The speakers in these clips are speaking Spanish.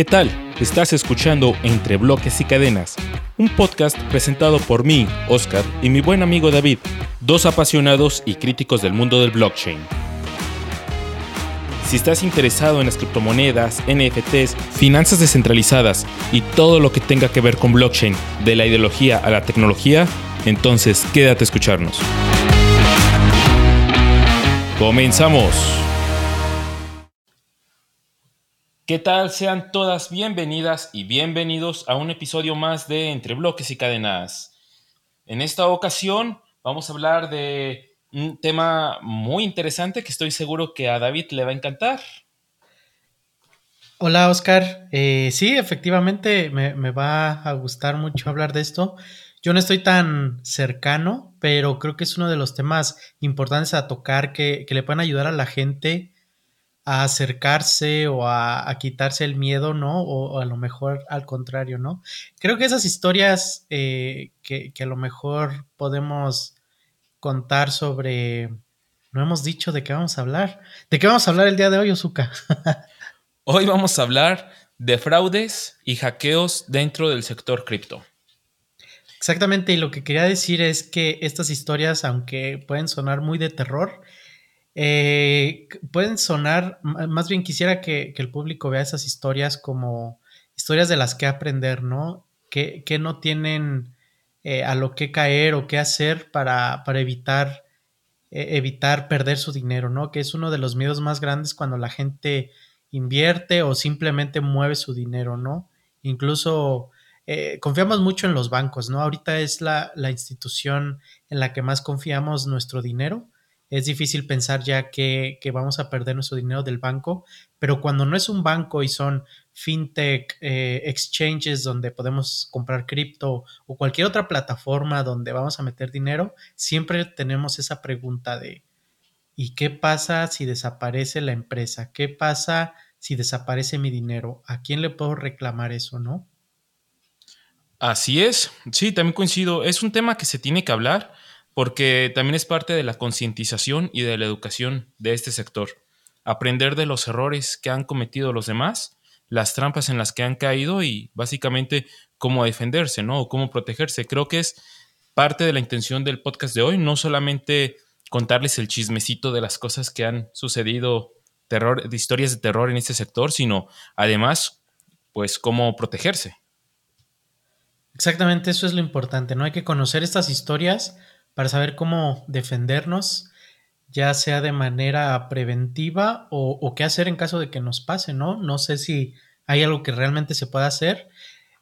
¿Qué tal? Estás escuchando Entre Bloques y Cadenas, un podcast presentado por mí, Oscar, y mi buen amigo David, dos apasionados y críticos del mundo del blockchain. Si estás interesado en las criptomonedas, NFTs, finanzas descentralizadas y todo lo que tenga que ver con blockchain, de la ideología a la tecnología, entonces quédate a escucharnos. Comenzamos. ¿Qué tal? Sean todas bienvenidas y bienvenidos a un episodio más de Entre Bloques y Cadenas. En esta ocasión vamos a hablar de un tema muy interesante que estoy seguro que a David le va a encantar. Hola Oscar, eh, sí, efectivamente me, me, va a gustar mucho hablar de esto. Yo no estoy tan cercano, pero creo que es uno de los temas importantes a tocar que, que le pueden ayudar a la gente a acercarse o a, quitarse el miedo, ¿no? O, a lo mejor al contrario, ¿no? Creo que esas historias eh, que, a lo mejor podemos contar sobre... No hemos dicho de qué vamos a hablar. ¿De qué vamos a hablar el día de hoy, Ozuka? hoy vamos a hablar de fraudes y hackeos dentro del sector cripto. Exactamente, y lo que quería decir es que estas historias, aunque pueden sonar muy de terror, eh, pueden sonar, más bien quisiera que, el público vea esas historias como historias de las que aprender, ¿no? Que, no tienen eh, a lo que caer o qué hacer para, evitar, eh, evitar perder su dinero, ¿no? Que es uno de los miedos más grandes cuando la gente invierte o simplemente mueve su dinero, ¿no? Incluso confiamos mucho en los bancos, ¿no? Ahorita es la institución en la que más confiamos nuestro dinero es difícil pensar ya que, vamos a perder nuestro dinero del banco, pero cuando no es un banco y son fintech, eh, exchanges donde podemos comprar cripto o cualquier otra plataforma donde vamos a meter dinero, siempre tenemos esa pregunta de ¿y qué pasa si desaparece la empresa? ¿Qué pasa si desaparece mi dinero? ¿A quién le puedo reclamar eso, no? Así es, sí, también coincido. Es un tema que se tiene que hablar porque también es parte de la concientización y de la educación de este sector. Aprender de los errores que han cometido los demás, las trampas en las que han caído y básicamente cómo defenderse, ¿no? O cómo protegerse. Creo que es parte de la intención del podcast de hoy, no solamente contarles el chismecito de las cosas que han sucedido, terror, de historias de terror en este sector, sino además, pues, cómo protegerse. Exactamente, eso es lo importante, ¿no? Hay que conocer estas historias para saber cómo defendernos, ya sea de manera preventiva o, qué hacer en caso de que nos pase, ¿no? No sé si hay algo que realmente se pueda hacer,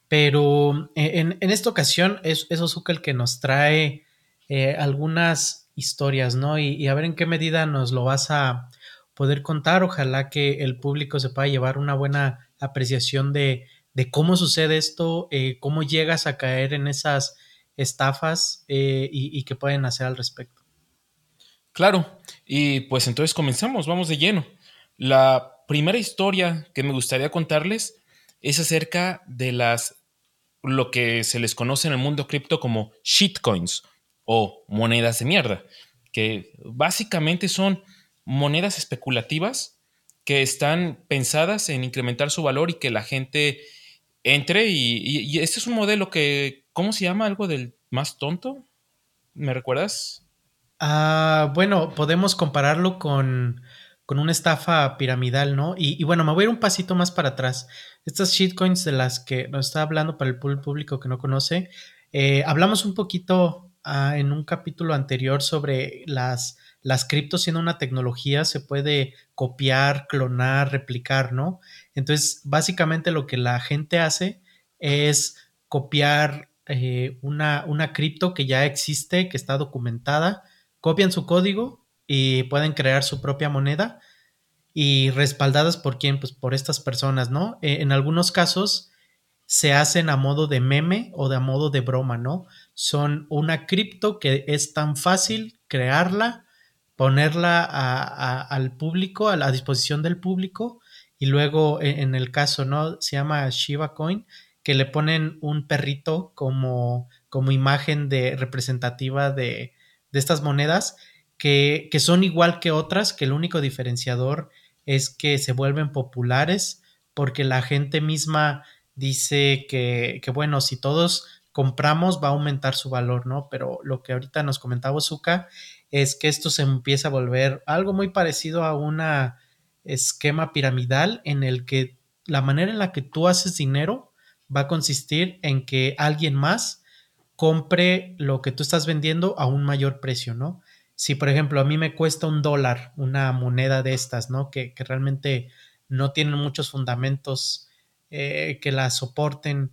pero eh, en, esta ocasión es, es Ozuka el que nos trae eh, algunas historias, ¿no? Y, a ver en qué medida nos lo vas a poder contar. Ojalá que el público se pueda llevar una buena apreciación de, cómo sucede esto, eh, cómo llegas a caer en esas estafas eh, y, qué pueden hacer al respecto. Claro, y pues entonces comenzamos, vamos de lleno. La primera historia que me gustaría contarles es acerca de las lo que se les conoce en el mundo cripto como shitcoins o monedas de mierda, que básicamente son monedas especulativas que están pensadas en incrementar su valor y que la gente entre y este es un modelo que ¿Cómo se llama algo del más tonto? ¿Me recuerdas? Ah, bueno, podemos compararlo con, una estafa piramidal, ¿no? Y, bueno, me voy a ir un pasito más para atrás. Estas shitcoins de las que nos está hablando para el público que no conoce, eh, hablamos un poquito ah, en un capítulo anterior sobre las, las criptos siendo una tecnología, se puede copiar, clonar, replicar, ¿no? Entonces, básicamente lo que la gente hace es copiar eh, una, una cripto que ya existe, que está documentada, copian su código y pueden crear su propia moneda y respaldadas por quién, pues por estas personas, ¿no? Eh, en algunos casos se hacen a modo de meme o de a modo de broma, ¿no? Son una cripto que es tan fácil crearla, ponerla al público, a la disposición del público y luego e, en el caso, ¿no? Se llama Shiba Coin que le ponen un perrito como, como imagen de representativa de, estas monedas que, son igual que otras, que el único diferenciador es que se vuelven populares porque la gente misma dice que, que bueno, si todos compramos va a aumentar su valor, ¿no? Pero lo que ahorita nos comentaba Zuka es que esto se empieza a volver algo muy parecido a un esquema piramidal en el que la manera en la que tú haces dinero va a consistir en que alguien más compre lo que tú estás vendiendo a un mayor precio, ¿no? Si, por ejemplo, a mí me cuesta un dólar una moneda de estas, ¿no? Que, realmente no tienen muchos fundamentos eh, que la soporten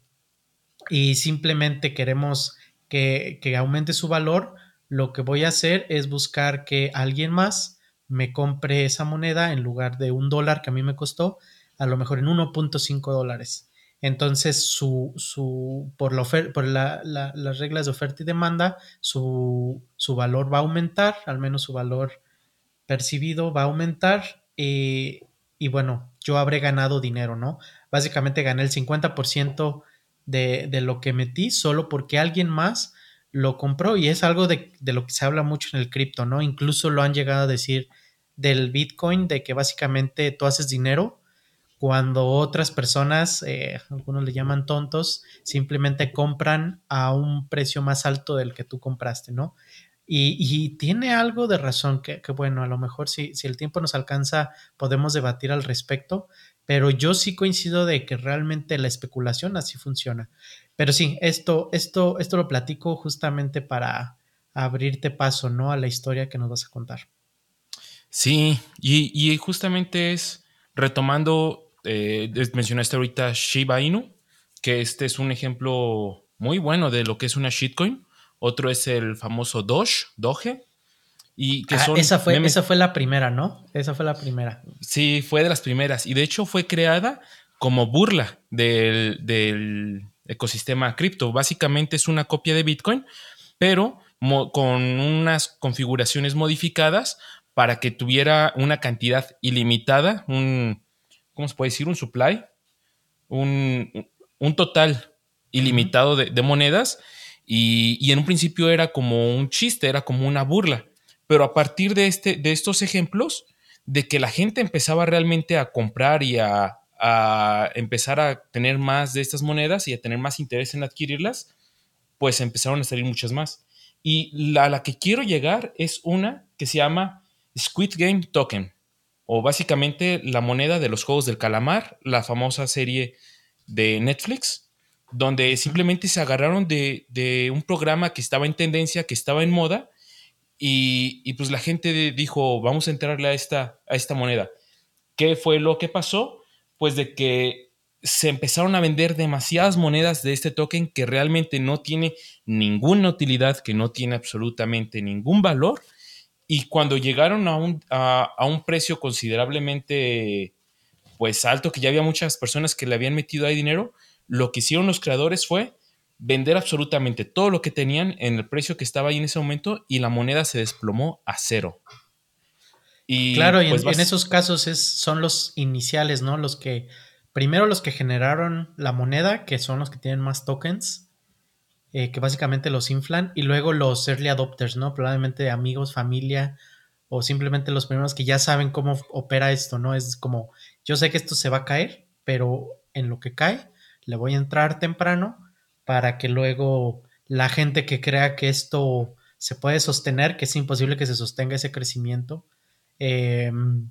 y simplemente queremos que, que aumente su valor, lo que voy a hacer es buscar que alguien más me compre esa moneda en lugar de un dólar que a mí me costó, a lo mejor en 1.5 dólares. Entonces, su, su, por, la por las reglas de oferta y demanda, su, su, valor va a aumentar, al menos su valor percibido va a aumentar. Eh, y bueno, yo habré ganado dinero, ¿no? Básicamente gané el 50% de, de, lo que metí solo porque alguien más lo compró y es algo de, de lo que se habla mucho en el cripto, ¿no? Incluso lo han llegado a decir del Bitcoin, de que básicamente tú haces dinero cuando otras personas, eh, algunos le llaman tontos, simplemente compran a un precio más alto del que tú compraste, ¿no? Y, tiene algo de razón, que, bueno, a lo mejor si, si, el tiempo nos alcanza podemos debatir al respecto, pero yo sí coincido de que realmente la especulación así funciona. Pero sí, esto, esto, esto lo platico justamente para abrirte paso, ¿no? A la historia que nos vas a contar. Sí, y justamente es retomando eh, mencionaste ahorita Shiba Inu, que este es un ejemplo muy bueno de lo que es una shitcoin. Otro es el famoso Doge, Doge. Y que ah, esa, fue, esa fue la primera, ¿no? Esa fue la primera. Sí, fue de las primeras. Y de hecho fue creada como burla del, ecosistema cripto. Básicamente es una copia de Bitcoin, pero con unas configuraciones modificadas para que tuviera una cantidad ilimitada, un, ¿cómo se puede decir? Un supply, un, total ilimitado de, monedas y, en un principio era como un chiste, era como una burla. Pero a partir de, este, de estos ejemplos, de que la gente empezaba realmente a comprar y a, empezar a tener más de estas monedas y a tener más interés en adquirirlas, pues empezaron a salir muchas más. Y la, la que quiero llegar es una que se llama Squid Game Token o básicamente la moneda de los juegos del calamar, la famosa serie de Netflix, donde simplemente se agarraron de, un programa que estaba en tendencia, que estaba en moda, y, pues la gente dijo, vamos a entrarle a esta, a esta moneda. ¿Qué fue lo que pasó? Pues de que se empezaron a vender demasiadas monedas de este token que realmente no tiene ninguna utilidad, que no tiene absolutamente ningún valor y cuando llegaron a un, a, un precio considerablemente pues alto, que ya había muchas personas que le habían metido ahí dinero, lo que hicieron los creadores fue vender absolutamente todo lo que tenían en el precio que estaba ahí en ese momento y la moneda se desplomó a cero. Y claro, y en, pues, esos casos es, son los iniciales, ¿no? Los que, primero los que generaron la moneda, que son los que tienen más tokens, eh, que básicamente los inflan, y luego los early adopters, ¿no? Probablemente amigos, familia, o simplemente los primeros que ya saben cómo opera esto, ¿no? Es como, yo sé que esto se va a caer, pero en lo que cae, le voy a entrar temprano para que luego la gente que crea que esto se puede sostener, que es imposible que se sostenga ese crecimiento, em,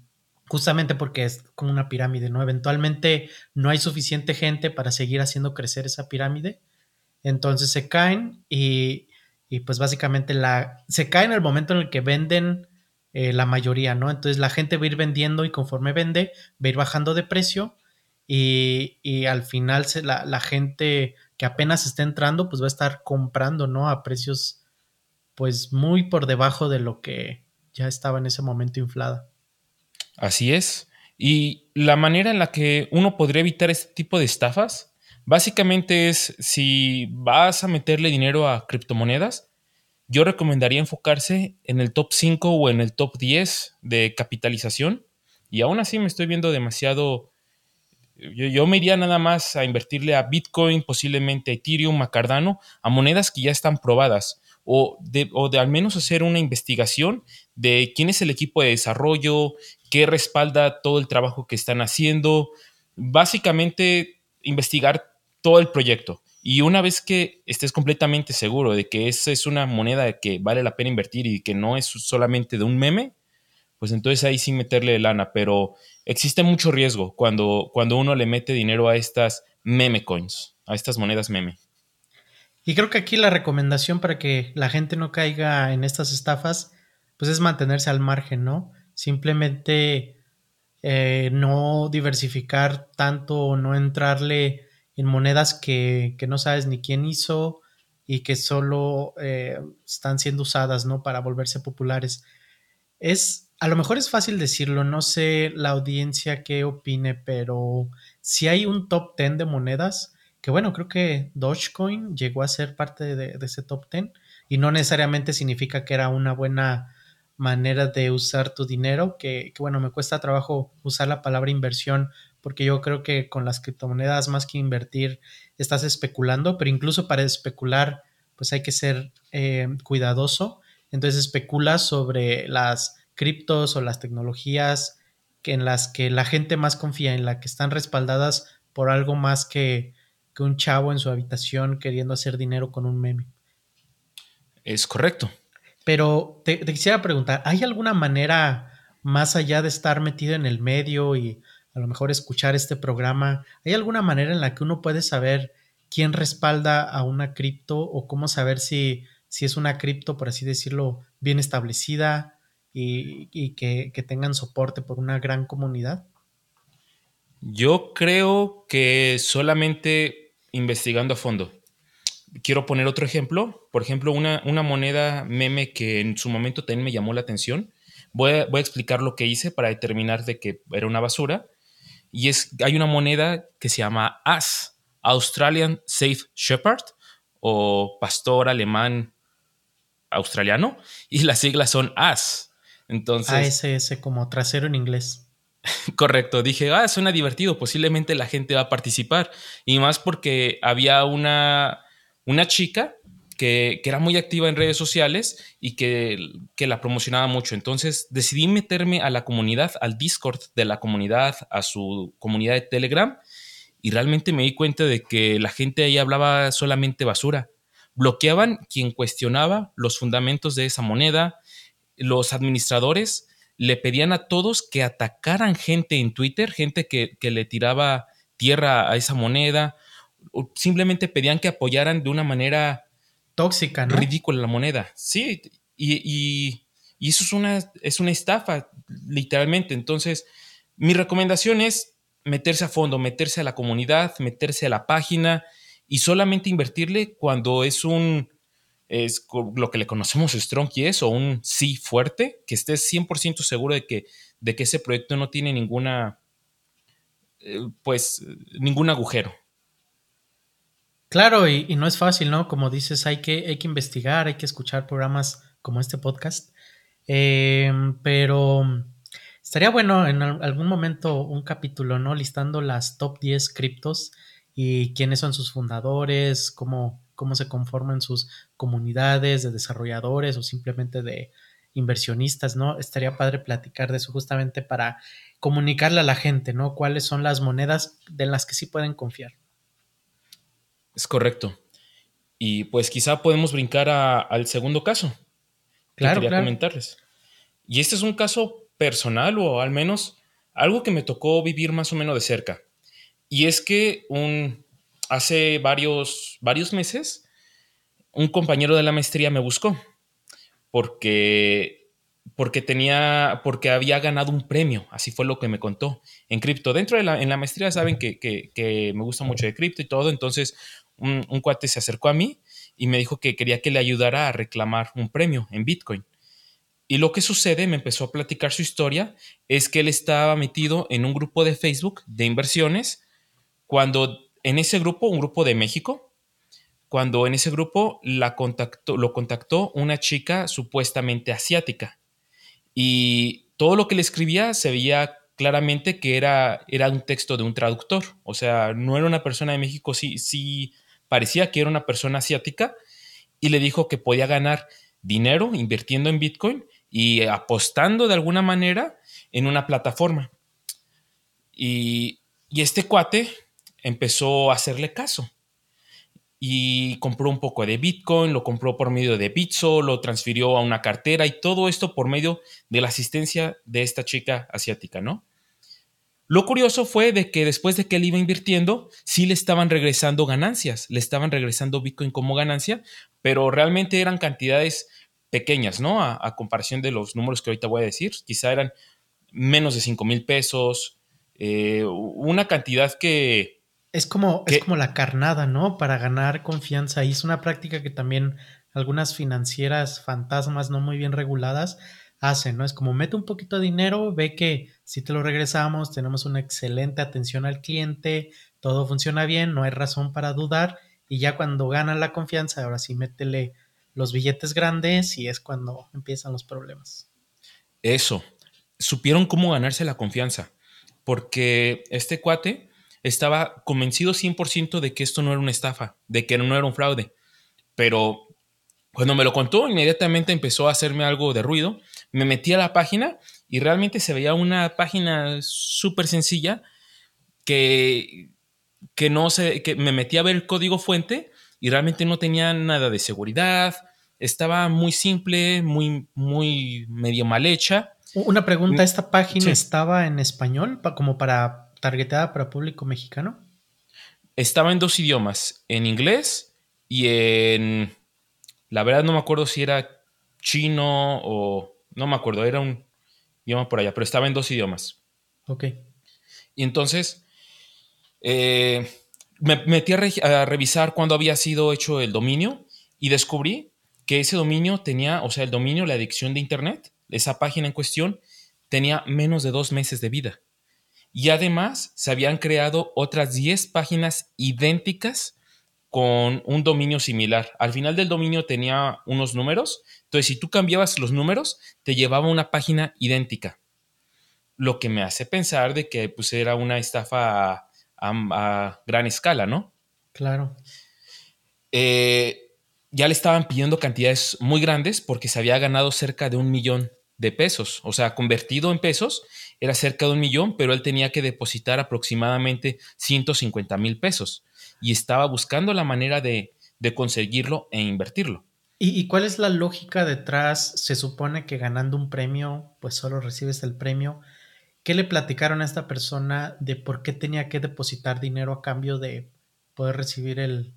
justamente porque es como una pirámide, ¿no? Eventualmente no hay suficiente gente para seguir haciendo crecer esa pirámide entonces se caen y, pues básicamente la, se caen en el momento en el que venden eh, la mayoría, ¿no? Entonces la gente va a ir vendiendo y conforme vende, va a ir bajando de precio y, al final se, la, la, gente que apenas está entrando, pues va a estar comprando, ¿no? A precios pues muy por debajo de lo que ya estaba en ese momento inflada. Así es. Y la manera en la que uno podría evitar este tipo de estafas Básicamente es, si vas a meterle dinero a criptomonedas, yo recomendaría enfocarse en el top 5 o en el top 10 de capitalización. Y aún así me estoy viendo demasiado... Yo, me iría nada más a invertirle a Bitcoin, posiblemente a Ethereum, a Cardano, a monedas que ya están probadas. O de, o de al menos hacer una investigación de quién es el equipo de desarrollo, qué respalda todo el trabajo que están haciendo, básicamente investigar todo el proyecto. Y una vez que estés completamente seguro de que esa es una moneda que vale la pena invertir y que no es solamente de un meme, pues entonces ahí sí meterle lana. Pero existe mucho riesgo cuando, cuando uno le mete dinero a estas meme coins, a estas monedas meme. Y creo que aquí la recomendación para que la gente no caiga en estas estafas, pues es mantenerse al margen, ¿no? Simplemente eh, no diversificar tanto o no entrarle en monedas que, no sabes ni quién hizo y que solo eh, están siendo usadas, ¿no? Para volverse populares. Es, a lo mejor es fácil decirlo, no sé la audiencia qué opine, pero si hay un top 10 de monedas, que bueno, creo que Dogecoin llegó a ser parte de, de ese top 10 y no necesariamente significa que era una buena manera de usar tu dinero, que, bueno, me cuesta trabajo usar la palabra inversión porque yo creo que con las criptomonedas más que invertir estás especulando, pero incluso para especular pues hay que ser eh, cuidadoso. Entonces especula sobre las criptos o las tecnologías que en las que la gente más confía, en las que están respaldadas por algo más que, que un chavo en su habitación queriendo hacer dinero con un meme. Es correcto. Pero te, quisiera preguntar, ¿hay alguna manera más allá de estar metido en el medio y a lo mejor escuchar este programa, ¿hay alguna manera en la que uno puede saber quién respalda a una cripto o cómo saber si, si es una cripto, por así decirlo, bien establecida y, que, que tengan soporte por una gran comunidad? Yo creo que solamente investigando a fondo quiero poner otro ejemplo. Por ejemplo, una, una, moneda meme que en su momento también me llamó la atención. Voy a, voy a, explicar lo que hice para determinar de que era una basura. Y es, hay una moneda que se llama AS, Australian Safe Shepherd, o pastor alemán australiano, y las siglas son AS. Entonces, ASS como trasero en inglés. Correcto, dije, ah, suena divertido, posiblemente la gente va a participar. Y más porque había una, una chica que, era muy activa en redes sociales y que, la promocionaba mucho. Entonces decidí meterme a la comunidad, al Discord de la comunidad, a su comunidad de Telegram y realmente me di cuenta de que la gente ahí hablaba solamente basura. Bloqueaban quien cuestionaba los fundamentos de esa moneda. Los administradores le pedían a todos que atacaran gente en Twitter, gente que, que le tiraba tierra a esa moneda simplemente pedían que apoyaran de una manera tóxica, ¿no? Ridícula la moneda. Sí, y, eso es una, es una estafa, literalmente. Entonces, mi recomendación es meterse a fondo, meterse a la comunidad, meterse a la página y solamente invertirle cuando es un, es lo que le conocemos strong es o un sí fuerte, que estés 100% seguro de que, de que ese proyecto no tiene ninguna, eh, pues, ningún agujero. Claro, y, no es fácil, ¿no? Como dices, hay que, hay que investigar, hay que escuchar programas como este podcast. Em, pero estaría bueno en algún momento un capítulo, ¿no? Listando las top 10 criptos y quiénes son sus fundadores, cómo, cómo se conforman sus comunidades de desarrolladores o simplemente de inversionistas, ¿no? Estaría padre platicar de eso justamente para comunicarle a la gente, ¿no? Cuáles son las monedas de las que sí pueden confiar. Es correcto. Y pues quizá podemos brincar al segundo caso. Claro, quería comentarles. Y este es un caso personal o al menos algo que me tocó vivir más o menos de cerca. Y es que un, hace varios, varios meses un compañero de la maestría me buscó porque porque tenía, porque había ganado un premio, así fue lo que me contó en cripto. Dentro de la, en la maestría saben que, que me gusta mucho de cripto y todo, entonces un, cuate se acercó a mí y me dijo que quería que le ayudara a reclamar un premio en Bitcoin. Y lo que sucede, me empezó a platicar su historia, es que él estaba metido en un grupo de Facebook de inversiones, cuando en ese grupo, un grupo de México, cuando en ese grupo la contactó, lo contactó una chica supuestamente asiática. Y todo lo que le escribía se veía claramente que era, era un texto de un traductor. O sea, no era una persona de México, sí, sí parecía que era una persona asiática y le dijo que podía ganar dinero invirtiendo en Bitcoin y apostando de alguna manera en una plataforma. Y y este cuate empezó a hacerle caso y compró un poco de Bitcoin, lo compró por medio de Bitso, lo transfirió a una cartera y todo esto por medio de la asistencia de esta chica asiática, ¿no? Lo curioso fue de que después de que él iba invirtiendo, sí le estaban regresando ganancias, le estaban regresando Bitcoin como ganancia, pero realmente eran cantidades pequeñas, ¿no? A, comparación de los números que ahorita voy a decir, quizá eran menos de 5 mil pesos, eh, una cantidad que... Es como, es como la carnada, ¿no? Para ganar confianza. Y es una práctica que también algunas financieras fantasmas no muy bien reguladas hacen, ¿no? Es como mete un poquito de dinero, ve que si te lo regresamos, tenemos una excelente atención al cliente, todo funciona bien, no hay razón para dudar y ya cuando ganan la confianza, ahora sí métele los billetes grandes y es cuando empiezan los problemas. Eso, supieron cómo ganarse la confianza, porque este cuate estaba convencido 100% de que esto no era una estafa, de que no era un fraude, pero cuando me lo contó, inmediatamente empezó a hacerme algo de ruido me metí a la página y realmente se veía una página súper sencilla que, que no sé, que me metí a ver el código fuente y realmente no tenía nada de seguridad, estaba muy simple, muy, muy medio mal hecha. Una pregunta, ¿esta página estaba en español como para targetada para público mexicano? Estaba en dos idiomas, en inglés y en, la verdad no me acuerdo si era chino o no me acuerdo, era un idioma por allá, pero estaba en dos idiomas. Ok. Y entonces eh, me metí a, revisar cuándo había sido hecho el dominio y descubrí que ese dominio tenía, o sea, el dominio, la adicción de Internet, esa página en cuestión, tenía menos de dos meses de vida. Y además se habían creado otras 10 páginas idénticas con un dominio similar. Al final del dominio tenía unos números, entonces si tú cambiabas los números, te llevaba a una página idéntica. Lo que me hace pensar de que pues, era una estafa a, gran escala, ¿no? Claro. Eh, ya le estaban pidiendo cantidades muy grandes porque se había ganado cerca de un millón de pesos. O sea, convertido en pesos era cerca de un millón, pero él tenía que depositar aproximadamente 150 mil pesos y estaba buscando la manera de, conseguirlo e invertirlo. ¿Y, cuál es la lógica detrás? Se supone que ganando un premio, pues solo recibes el premio. ¿Qué le platicaron a esta persona de por qué tenía que depositar dinero a cambio de poder recibir el,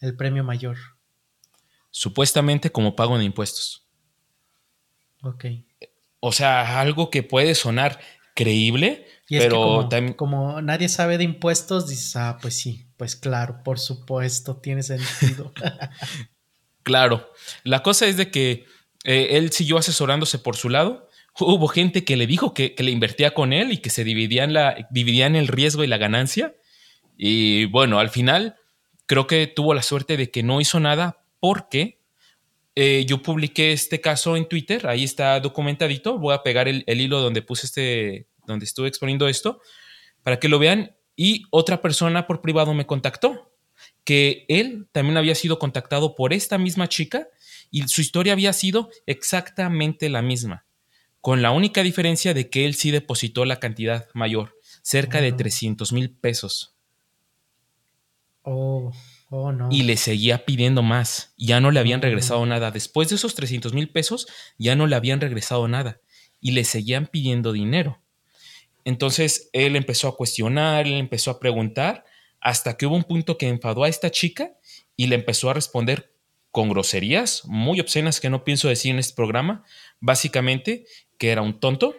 el premio mayor? Supuestamente como pago de impuestos. Ok. O sea, algo que puede sonar creíble, pero como, como, nadie sabe de impuestos, dices, ah, pues sí, pues claro, por supuesto, tiene sentido. claro, la cosa es de que eh, él siguió asesorándose por su lado. Hubo gente que le dijo que, le invertía con él y que se dividían, la, dividían el riesgo y la ganancia. Y bueno, al final creo que tuvo la suerte de que no hizo nada porque eh, yo publiqué este caso en Twitter, ahí está documentadito. Voy a pegar el, el hilo donde puse este, donde estuve exponiendo esto, para que lo vean. Y otra persona por privado me contactó, que él también había sido contactado por esta misma chica y su historia había sido exactamente la misma, con la única diferencia de que él sí depositó la cantidad mayor, cerca de 300 mil pesos. Oh, oh, no. Y le seguía pidiendo más. Ya no le habían regresado nada. Después de esos 300 mil pesos, ya no le habían regresado nada. Y le seguían pidiendo dinero. Entonces él empezó a cuestionar, él empezó a preguntar, hasta que hubo un punto que enfadó a esta chica y le empezó a responder con groserías muy obscenas que no pienso decir en este programa, básicamente que era un tonto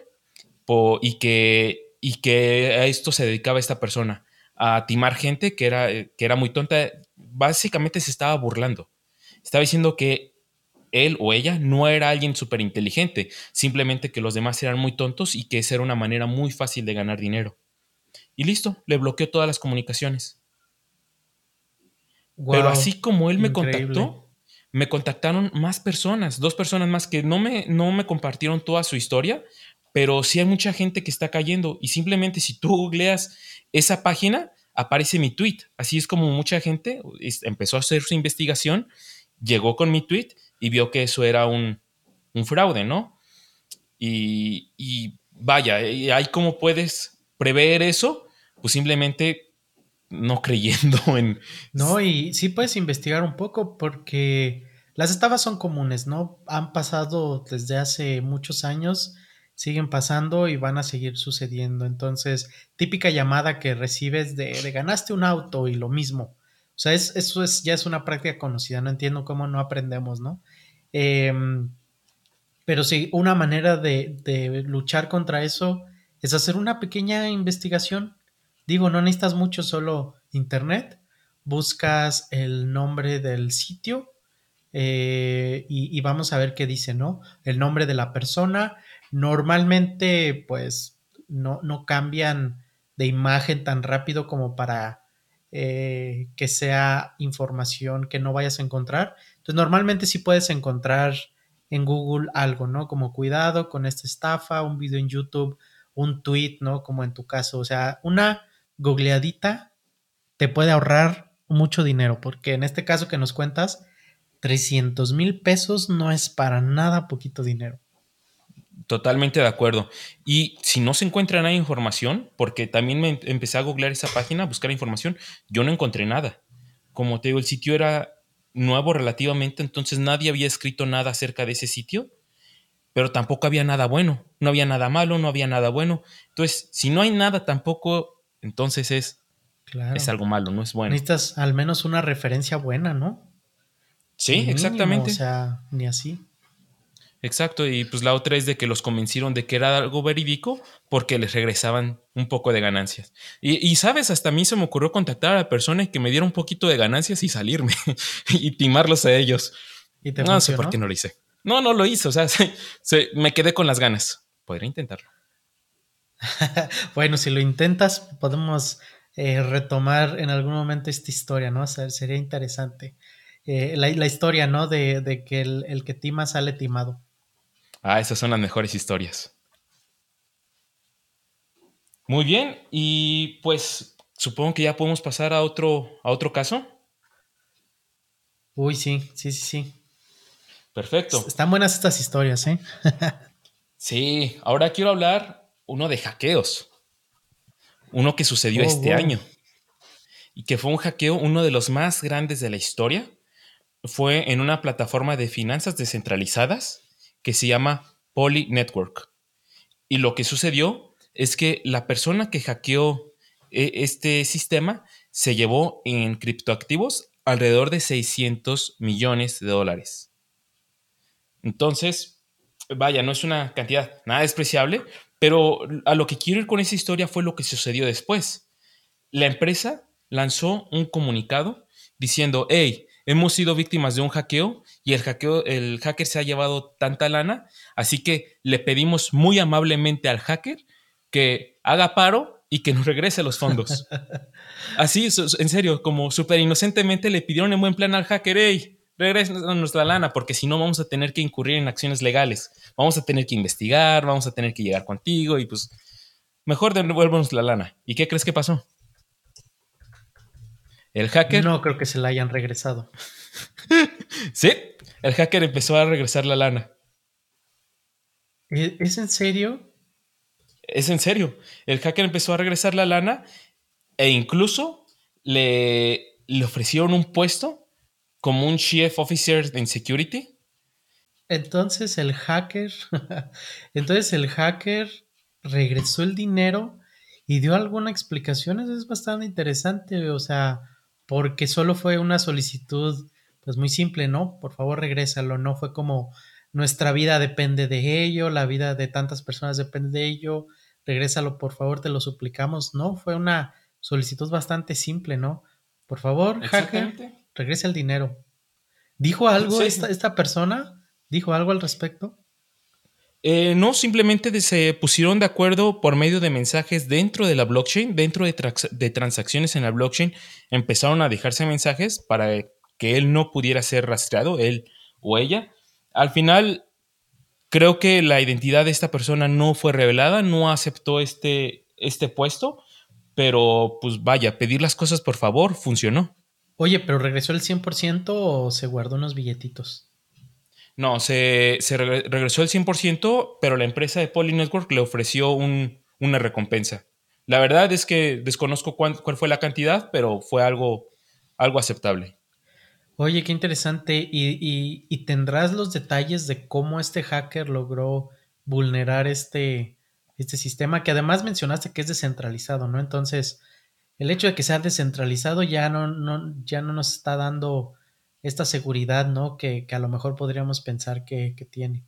y, que, y que a esto se dedicaba esta persona, a timar gente que era, que era muy tonta, básicamente se estaba burlando. Estaba diciendo que él o ella no era alguien súper inteligente, simplemente que los demás eran muy tontos y que esa era una manera muy fácil de ganar dinero. Y listo, le bloqueó todas las comunicaciones. Pero así como él me contactó, me contactaron más personas, dos personas más que no me, no me compartieron toda su historia, pero sí hay mucha gente que está cayendo y simplemente si tú googleas esa página, aparece mi tweet. Así es como mucha gente empezó a hacer su investigación, llegó con mi tweet y vio que eso era un, fraude, ¿no? Y, y vaya, hay cómo puedes prever eso, pues simplemente no creyendo en... No, y sí puedes investigar un poco porque las estafas son comunes, ¿no? Han pasado desde hace muchos años, siguen pasando y van a seguir sucediendo. Entonces, típica llamada que recibes de, ganaste un auto y lo mismo. O sea, es, eso es, ya es una práctica conocida, no entiendo cómo no aprendemos, ¿no? Em, pero sí, una manera de, de luchar contra eso es hacer una pequeña investigación. Digo, no necesitas mucho, solo internet, buscas el nombre del sitio eh, y, vamos a ver qué dice, ¿no? El nombre de la persona. Normalmente, pues, no, no cambian de imagen tan rápido como para eh, que sea información que no vayas a encontrar. Entonces, normalmente sí puedes encontrar en Google algo, ¿no? Como cuidado con esta estafa, un video en YouTube, un tweet, ¿no? Como en tu caso. O sea, una googleadita te puede ahorrar mucho dinero, porque en este caso que nos cuentas, 300 mil pesos no es para nada poquito dinero. Totalmente de acuerdo. Y si no se encuentra nada información, porque también me empecé a googlear esa página, a buscar información, yo no encontré nada. Como te digo, el sitio era nuevo relativamente, entonces nadie había escrito nada acerca de ese sitio, pero tampoco había nada bueno, no había nada malo, no había nada bueno. Entonces, si no hay nada tampoco, entonces es, claro. es algo malo, no es bueno. Necesitas al menos una referencia buena, ¿no? Sí, Mínimo, exactamente. O sea, ni así. Exacto, y pues la otra es de que los convencieron de que era algo verídico porque les regresaban un poco de ganancias. Y, y, sabes, hasta a mí se me ocurrió contactar a la persona que me diera un poquito de ganancias y salirme y timarlos a ellos. ¿Y te no sé por qué no lo hice. No, no lo hice, o sea, se, se, me quedé con las ganas. Podría intentarlo. bueno, si lo intentas, podemos eh, retomar en algún momento esta historia, ¿no? O sea, sería interesante. Eh, la, la, historia, ¿no? De, de que el, el, que tima sale timado. Ah, esas son las mejores historias. Muy bien, y pues supongo que ya podemos pasar a otro, a otro caso. Uy, sí, sí, sí, sí. Perfecto. Están buenas estas historias, ¿eh? sí, ahora quiero hablar uno de hackeos. Uno que sucedió oh, este wow. año. Y que fue un hackeo, uno de los más grandes de la historia fue en una plataforma de finanzas descentralizadas que se llama Poly Network. Y lo que sucedió es que la persona que hackeó este sistema se llevó en criptoactivos alrededor de 600 millones de dólares. Entonces, vaya, no es una cantidad nada despreciable, pero a lo que quiero ir con esa historia fue lo que sucedió después. La empresa lanzó un comunicado diciendo, hey, hemos sido víctimas de un hackeo y el hackeo, el hacker se ha llevado tanta lana, así que le pedimos muy amablemente al hacker que haga paro y que nos regrese los fondos. Así, en serio, como súper inocentemente le pidieron en buen plan al hacker, hey, regresen la lana, porque si no vamos a tener que incurrir en acciones legales. Vamos a tener que investigar, vamos a tener que llegar contigo y pues mejor devuélvanos la lana. ¿Y qué crees que pasó? El hacker. No creo que se la hayan regresado. sí, el hacker empezó a regresar la lana. ¿Es en serio? Es en serio. El hacker empezó a regresar la lana e incluso le, le ofrecieron un puesto como un Chief Officer en Security. Entonces el hacker. Entonces el hacker regresó el dinero y dio alguna explicación. Eso es bastante interesante. O sea porque solo fue una solicitud pues muy simple, ¿no? Por favor, regrésalo, no fue como nuestra vida depende de ello, la vida de tantas personas depende de ello, regrésalo, por favor, te lo suplicamos, ¿no? Fue una solicitud bastante simple, ¿no? Por favor, hacker, regrese el dinero. ¿Dijo algo sí. esta, esta persona? ¿Dijo algo al respecto? Eh, no, simplemente se pusieron de acuerdo por medio de mensajes dentro de la blockchain, dentro de, tra de, transacciones en la blockchain, empezaron a dejarse mensajes para que él no pudiera ser rastreado, él o ella. Al final, creo que la identidad de esta persona no fue revelada, no aceptó este, este puesto, pero pues vaya, pedir las cosas por favor funcionó. Oye, pero regresó el 100% o se guardó unos billetitos? No, se, se regresó el 100%, pero la empresa de Poly Network le ofreció un, una recompensa. La verdad es que desconozco cuál, cuál fue la cantidad, pero fue algo, algo aceptable. Oye, qué interesante. ¿Y, y, y tendrás los detalles de cómo este hacker logró vulnerar este, este sistema que además mencionaste que es descentralizado, ¿no? Entonces, el hecho de que sea descentralizado ya no, ya no nos está dando esta seguridad, ¿no? Que, a lo mejor podríamos pensar que, tiene.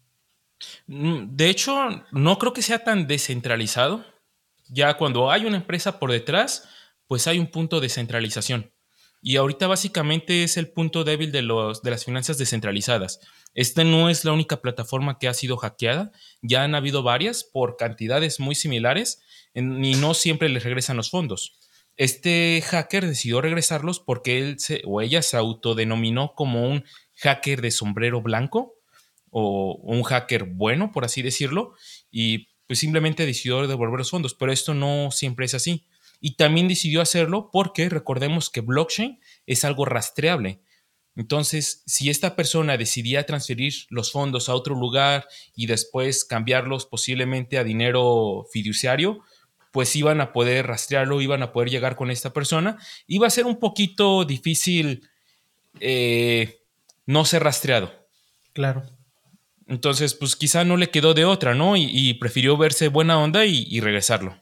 Mm, De hecho, no creo que sea tan descentralizado. Ya cuando hay una empresa por detrás, pues hay un punto de centralización. Y ahorita básicamente es el punto débil de, los, de las finanzas descentralizadas. Esta no es la única plataforma que ha sido hackeada. Ya han habido varias por cantidades muy similares y no siempre les regresan los fondos. Este hacker decidió regresarlos porque él se, o ella se autodenominó como un hacker de sombrero blanco o un hacker bueno, por así decirlo, y pues simplemente decidió devolver los fondos, pero esto no siempre es así. Y también decidió hacerlo porque recordemos que blockchain es algo rastreable. Entonces, si esta persona decidía transferir los fondos a otro lugar y después cambiarlos posiblemente a dinero fiduciario, pues iban a poder rastrearlo, iban a poder llegar con esta persona. Iba a ser un poquito difícil eh, no ser rastreado. Claro. Entonces, pues quizá no le quedó de otra, ¿no? Y, y prefirió verse buena onda y, y regresarlo.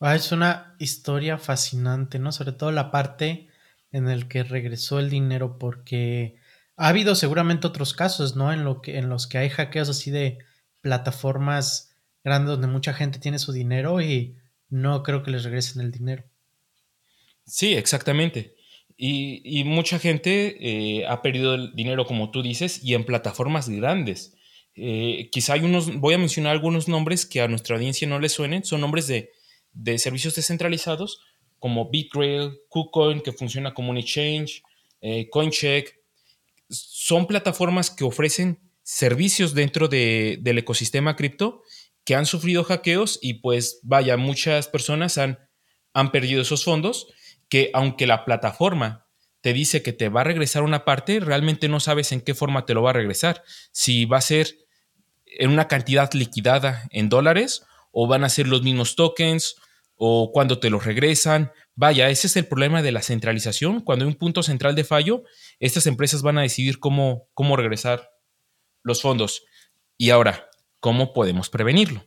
Ah, es una historia fascinante, ¿no? Sobre todo la parte en el que regresó el dinero, porque ha habido seguramente otros casos, ¿no? En, lo que, en los que hay hackeos así de plataformas grandes donde mucha gente tiene su dinero y no creo que les regresen el dinero. Sí, exactamente. Y, y mucha gente eh, ha perdido el dinero, como tú dices, y en plataformas grandes. Eh, quizá hay unos, voy a mencionar algunos nombres que a nuestra audiencia no les suenen, son nombres de, de servicios descentralizados como Bitgrail, KuCoin, que funciona como un exchange, eh, CoinCheck. Son plataformas que ofrecen servicios dentro de, del ecosistema cripto que han sufrido hackeos y pues vaya, muchas personas han, han perdido esos fondos que aunque la plataforma te dice que te va a regresar una parte, realmente no sabes en qué forma te lo va a regresar. Si va a ser en una cantidad liquidada en dólares o van a ser los mismos tokens o cuando te los regresan. Vaya, ese es el problema de la centralización. Cuando hay un punto central de fallo, estas empresas van a decidir cómo, cómo regresar los fondos. Y ahora, ¿cómo podemos prevenirlo?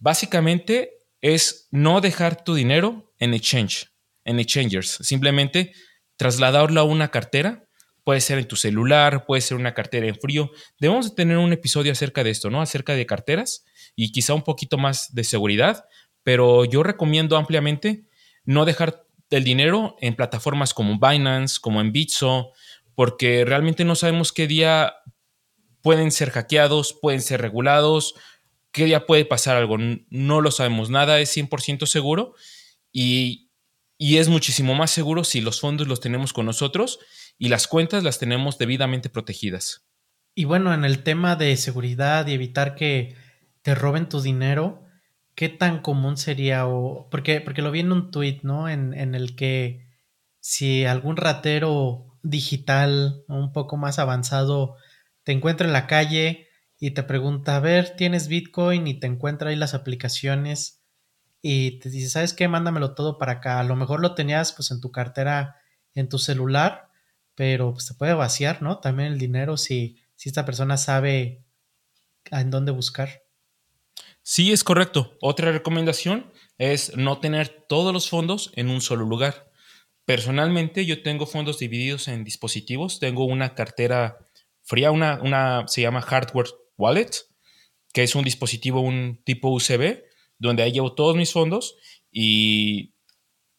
Básicamente es no dejar tu dinero en exchange, en exchangers. Simplemente trasladarlo a una cartera. Puede ser en tu celular, puede ser una cartera en frío. Debemos de tener un episodio acerca de esto, ¿no? Acerca de carteras y quizá un poquito más de seguridad, pero yo recomiendo ampliamente no dejar el dinero en plataformas como Binance, como en Bitso, porque realmente no sabemos qué día pueden ser hackeados, pueden ser regulados, qué día puede pasar algo, no lo sabemos, nada es 100% seguro y, y, es muchísimo más seguro si los fondos los tenemos con nosotros y las cuentas las tenemos debidamente protegidas. Y bueno, en el tema de seguridad y evitar que te roben tu dinero, ¿qué tan común sería? O, porque, porque lo vi en un tweet, ¿no? En, en el que si algún ratero digital un poco más avanzado te encuentra en la calle y te pregunta, a ver, ¿tienes Bitcoin? Y te encuentra ahí las aplicaciones y te dice, ¿sabes qué? Mándamelo todo para acá. A lo mejor lo tenías pues en tu cartera, en tu celular, pero pues te puede vaciar, ¿no? También el dinero si, si esta persona sabe en dónde buscar. Sí, es correcto. Otra recomendación es no tener todos los fondos en un solo lugar. Personalmente, yo tengo fondos divididos en dispositivos. Tengo una cartera fría, una, una se llama Hardware Wallet, que es un dispositivo, un tipo USB, donde ahí llevo todos mis fondos y,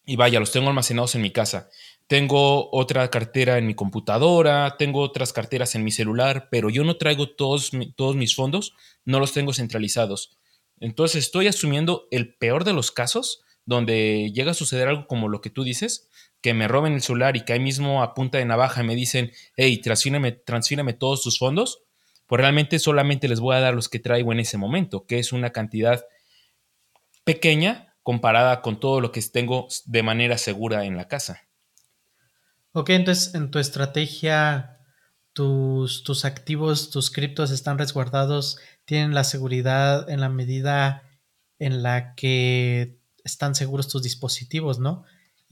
y vaya, los tengo almacenados en mi casa. Tengo otra cartera en mi computadora, tengo otras carteras en mi celular, pero yo no traigo todos, todos mis fondos, no los tengo centralizados. Entonces estoy asumiendo el peor de los casos, donde llega a suceder algo como lo que tú dices, que me roben el celular y que ahí mismo a punta de navaja me dicen, hey, transfírame, transfírame todos tus fondos, pues realmente solamente les voy a dar los que traigo en ese momento, que es una cantidad pequeña comparada con todo lo que tengo de manera segura en la casa. Ok, entonces en tu estrategia, tus, tus activos, tus criptos están resguardados, tienen la seguridad en la medida en la que están seguros tus dispositivos, ¿no?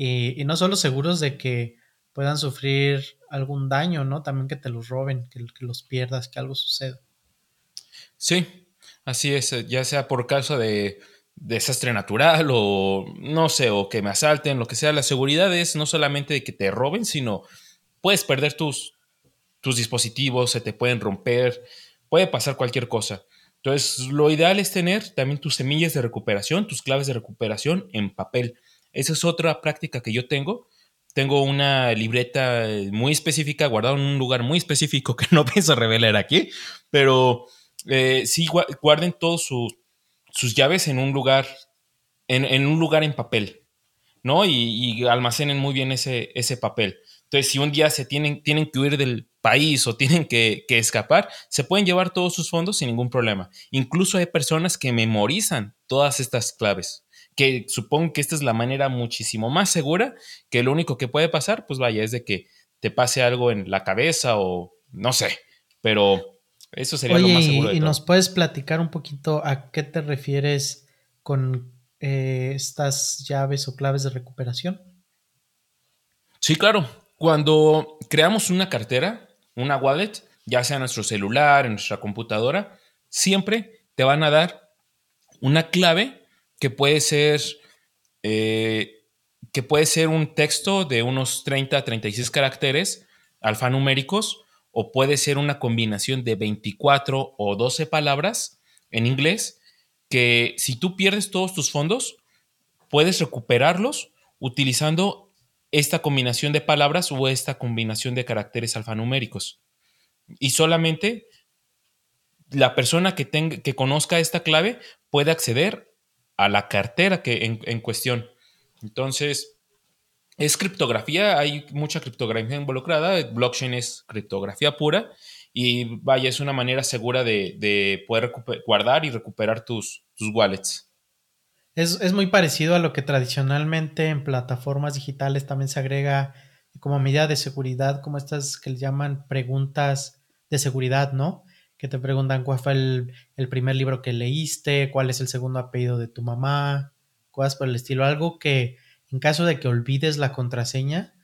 Y, no solo seguros de que puedan sufrir algún daño, ¿no? También que te los roben, que, los pierdas, que algo suceda. Sí, así es, ya sea por causa de desastre natural o no sé, o que me asalten, lo que sea, la seguridad es no solamente de que te roben, sino puedes perder tus, tus dispositivos, se te pueden romper, puede pasar cualquier cosa. Entonces, lo ideal es tener también tus semillas de recuperación, tus claves de recuperación en papel. Esa es otra práctica que yo tengo. Tengo una libreta muy específica guardada en un lugar muy específico que no pienso revelar aquí, pero eh, sí guarden todas sus llaves en un lugar, en, un lugar en papel, ¿no? Y, almacenen muy bien ese, ese papel. Entonces, si un día se tienen, tienen que huir del país o tienen que, escapar, se pueden llevar todos sus fondos sin ningún problema. Incluso hay personas que memorizan todas estas claves, que supongo que esta es la manera muchísimo más segura, que lo único que puede pasar, pues vaya, es de que te pase algo en la cabeza o no sé, pero eso sería lo más seguro. ¿Y nos puedes platicar un poquito a qué te refieres con eh, estas llaves o claves de recuperación? Sí, claro. Cuando creamos una cartera, una wallet, ya sea en nuestro celular, en nuestra computadora, siempre te van a dar una clave que puede ser, eh, que puede ser un texto de unos 30 a 36 caracteres alfanuméricos o puede ser una combinación de 24 o 12 palabras en inglés que si tú pierdes todos tus fondos, puedes recuperarlos utilizando esta combinación de palabras o esta combinación de caracteres alfanuméricos. Y solamente la persona que, tenga, que conozca esta clave puede acceder a la cartera que en, cuestión. Entonces, es criptografía, hay mucha criptografía involucrada, blockchain es criptografía pura y vaya, es una manera segura de, poder guardar y recuperar tus, tus wallets. Es, muy parecido a lo que tradicionalmente en plataformas digitales también se agrega como medida de seguridad, como estas que le llaman preguntas de seguridad, ¿no? Que te preguntan cuál fue el, primer libro que leíste, cuál es el segundo apellido de tu mamá, cosas por el estilo. Algo que en caso de que olvides la contraseña,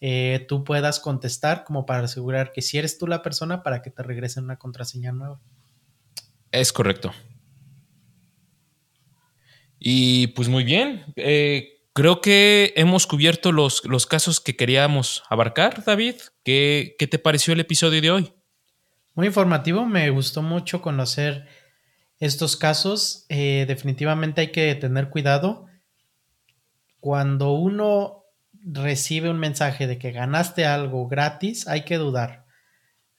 eh, tú puedas contestar como para asegurar que si eres tú la persona para que te regresen una contraseña nueva. Es correcto. Y pues muy bien, eh, creo que hemos cubierto los, los, casos que queríamos abarcar, David. ¿Qué, ¿Qué, te pareció el episodio de hoy? Muy informativo, me gustó mucho conocer estos casos. Eh, definitivamente hay que tener cuidado. Cuando uno recibe un mensaje de que ganaste algo gratis, hay que dudar.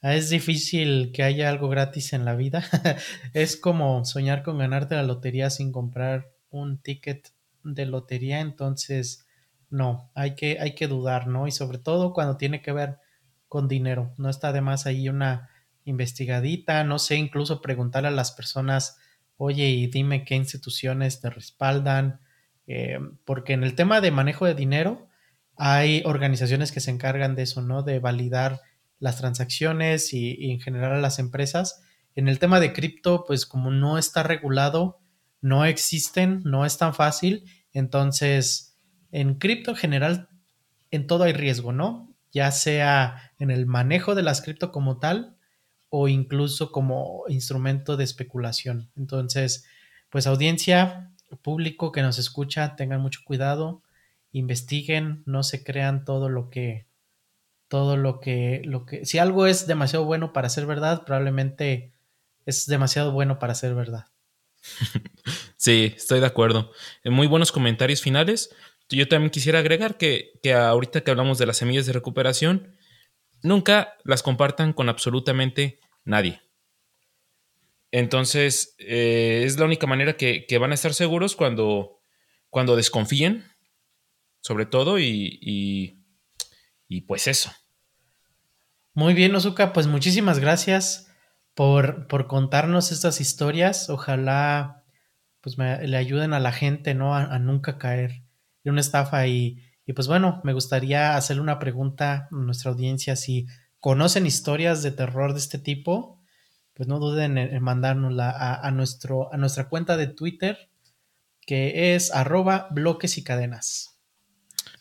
Es difícil que haya algo gratis en la vida. es como soñar con ganarte la lotería sin comprar un ticket de lotería, entonces no, hay que, hay que dudar, ¿no? Y sobre todo cuando tiene que ver con dinero, no está de más ahí una investigadita, no sé, incluso preguntar a las personas, oye, y dime qué instituciones te respaldan, eh, porque en el tema de manejo de dinero hay organizaciones que se encargan de eso, ¿no? De validar las transacciones y, en general a las empresas. En el tema de cripto, pues como no está regulado, no existen, no es tan fácil. Entonces, en cripto en general, en todo hay riesgo, ¿no? Ya sea en el manejo de las cripto como tal o incluso como instrumento de especulación. Entonces, pues audiencia, público que nos escucha, tengan mucho cuidado, investiguen, no se crean todo lo que todo lo que lo que si algo es demasiado bueno para ser verdad, probablemente es demasiado bueno para ser verdad. Sí, estoy de acuerdo. En muy buenos comentarios finales. Yo también quisiera agregar que, ahorita que hablamos de las semillas de recuperación, nunca las compartan con absolutamente nadie. Entonces, eh, es la única manera que, van a estar seguros cuando, cuando desconfíen, sobre todo, y, y, pues eso. Muy bien, Ozuka, pues muchísimas gracias por, por contarnos estas historias. Ojalá pues le ayuden a la gente, ¿no? A, nunca caer en una estafa y, y, pues bueno, me gustaría hacerle una pregunta a nuestra audiencia si conocen historias de terror de este tipo, pues no duden en, mandárnosla a, nuestro, a nuestra cuenta de Twitter, que es arroba bloques y cadenas.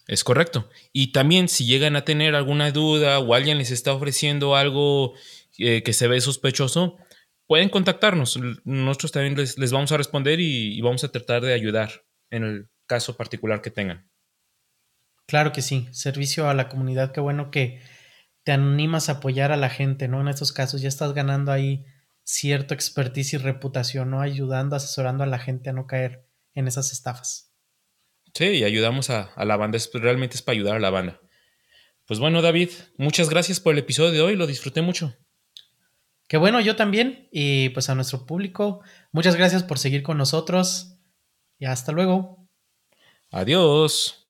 Es correcto. Y también si llegan a tener alguna duda o alguien les está ofreciendo algo eh, que se ve sospechoso, pueden contactarnos. Nosotros también les, vamos a responder y, vamos a tratar de ayudar en el caso particular que tengan. Claro que sí, servicio a la comunidad, qué bueno que te animas a apoyar a la gente, ¿no? En estos casos ya estás ganando ahí cierto expertise y reputación, ¿no? Ayudando, asesorando a la gente a no caer en esas estafas. Sí, y ayudamos a, la banda, realmente es para ayudar a la banda. Pues bueno, David, muchas gracias por el episodio de hoy, lo disfruté mucho. Qué bueno, yo también. Y pues a nuestro público, muchas gracias por seguir con nosotros. Y hasta luego. Adiós.